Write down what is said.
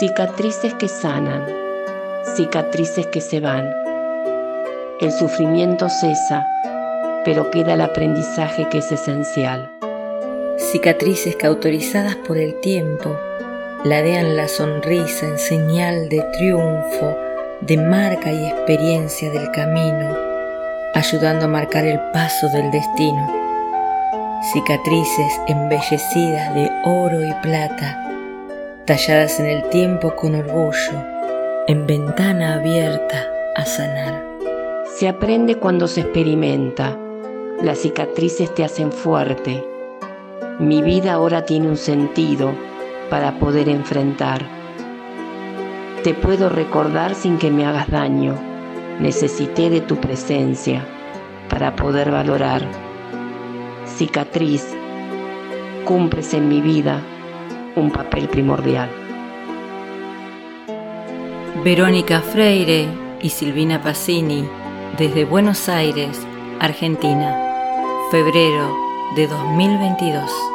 Cicatrices que sanan, cicatrices que se van. El sufrimiento cesa, pero queda el aprendizaje que es esencial. Cicatrices que autorizadas por el tiempo ladean la sonrisa en señal de triunfo, de marca y experiencia del camino, ayudando a marcar el paso del destino. Cicatrices embellecidas de oro y plata, talladas en el tiempo con orgullo, en ventana abierta a sanar. Se aprende cuando se experimenta. Las cicatrices te hacen fuerte. Mi vida ahora tiene un sentido para poder enfrentar. Te puedo recordar sin que me hagas daño. Necesité de tu presencia para poder valorar. Cicatriz, cumples en mi vida un papel primordial. Verónica Freire y Silvina Pacini, desde Buenos Aires, Argentina, febrero de 2022.